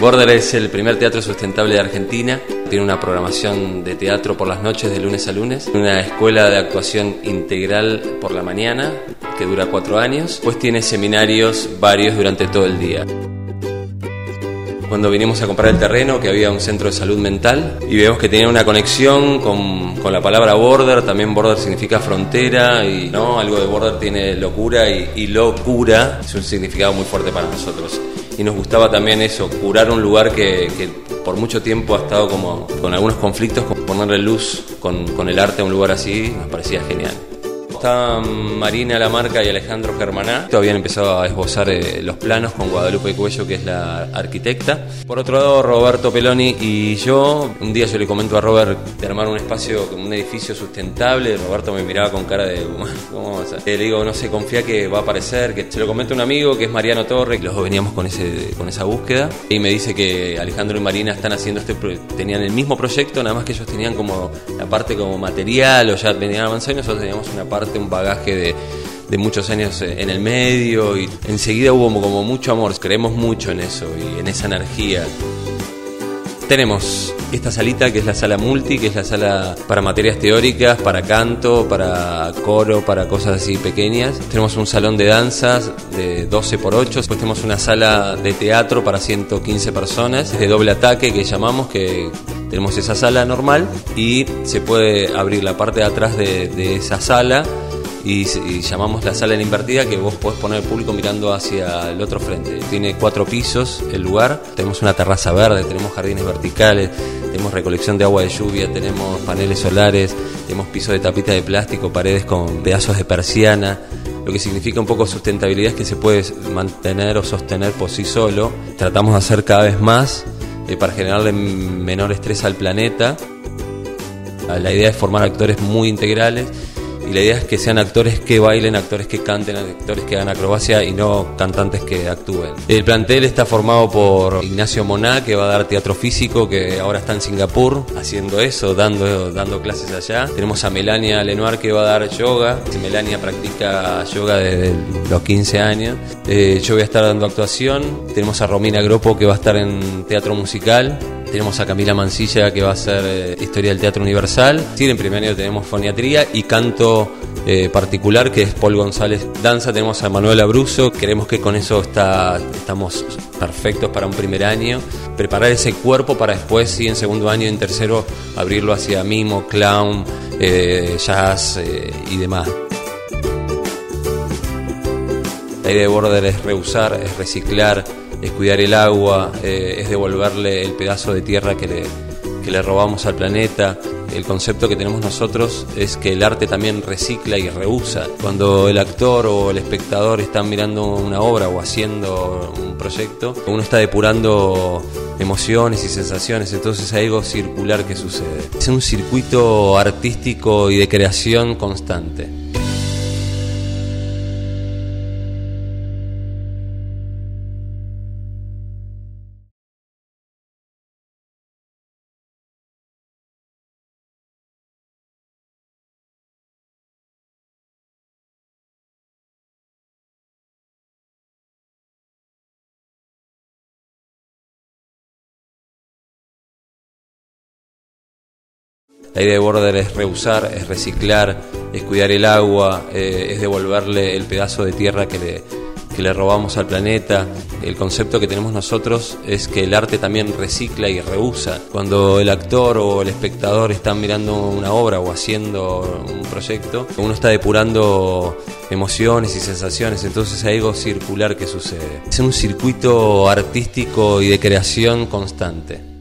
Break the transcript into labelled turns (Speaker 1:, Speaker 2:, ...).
Speaker 1: Border es el primer teatro sustentable de Argentina. Tiene una programación de teatro por las noches de lunes a lunes. Una escuela de actuación integral por la mañana que dura cuatro años. Pues tiene seminarios varios durante todo el día. Cuando vinimos a comprar el terreno, que había un centro de salud mental, y vemos que tenía una conexión con, con la palabra border, también border significa frontera, y no algo de border tiene locura, y, y locura es un significado muy fuerte para nosotros y nos gustaba también eso, curar un lugar que, por mucho tiempo ha estado como con algunos conflictos, ponerle luz con, con el arte a un lugar así, nos parecía genial. Estaban Marina Lamarca y Alejandro Germaná. Habían empezado a esbozar eh, los planos con Guadalupe Cuello, que es la arquitecta. Por otro lado, Roberto Peloni y yo, un día yo le comento a Robert de armar un espacio, un edificio sustentable. Roberto me miraba con cara de, ¿cómo vamos a Le digo, no se confía que va a aparecer, que se lo comento a un amigo que es Mariano Torre, los dos veníamos con, ese, con esa búsqueda. Y me dice que Alejandro y Marina están haciendo este, tenían el mismo proyecto, nada más que ellos tenían como la parte como material o ya venían avanzando y nosotros teníamos una parte un bagaje de, muchos años en el medio y enseguida hubo como mucho amor, creemos mucho en eso y en esa energía. Tenemos esta salita que es la sala multi, que es la sala para materias teóricas, para canto, para coro, para cosas así pequeñas. Tenemos un salón de danzas de 12 por 8, después tenemos una sala de teatro para 115 personas, de doble ataque que llamamos, que tenemos esa sala normal y se puede abrir la parte de atrás de, de esa sala y, llamamos la sala en invertida que vos podés poner el público mirando hacia el otro frente. Tiene cuatro pisos el lugar, tenemos una terraza verde, tenemos jardines verticales, tenemos recolección de agua de lluvia, tenemos paneles solares, tenemos pisos de tapita de plástico, paredes con pedazos de persiana. Lo que significa un poco sustentabilidad es que se puede mantener o sostener por sí solo. Tratamos de hacer cada vez más eh, para generarle menor estrés al planeta. La idea es formar actores muy integrales y la idea es que sean actores que bailen, actores que canten, actores que hagan acrobacia y no cantantes que actúen. El plantel está formado por Ignacio Moná, que va a dar teatro físico, que ahora está en Singapur haciendo eso, dando, dando clases allá. Tenemos a Melania Lenoir, que va a dar yoga. Melania practica yoga desde los 15 años. Eh, yo voy a estar dando actuación. Tenemos a Romina Gropo, que va a estar en teatro musical. Tenemos a Camila Mancilla que va a hacer eh, Historia del Teatro Universal. Sí, en primer año tenemos foniatría y canto eh, particular que es Paul González Danza. Tenemos a Manuel Abruzzo. Queremos que con eso está, estamos perfectos para un primer año. Preparar ese cuerpo para después, sí, en segundo año y en tercero, abrirlo hacia mimo, clown, eh, jazz y demás. La idea de Border es reusar, es reciclar es cuidar el agua, eh, es devolverle el pedazo de tierra que le, que le robamos al planeta. El concepto que tenemos nosotros es que el arte también recicla y reusa. Cuando el actor o el espectador están mirando una obra o haciendo un proyecto, uno está depurando emociones y sensaciones, entonces hay algo circular que sucede. Es un circuito artístico y de creación constante. La idea de Border es reusar, es reciclar, es cuidar el agua, eh, es devolverle el pedazo de tierra que le, que le robamos al planeta. El concepto que tenemos nosotros es que el arte también recicla y reusa. Cuando el actor o el espectador están mirando una obra o haciendo un proyecto, uno está depurando emociones y sensaciones, entonces hay algo circular que sucede. Es un circuito artístico y de creación constante.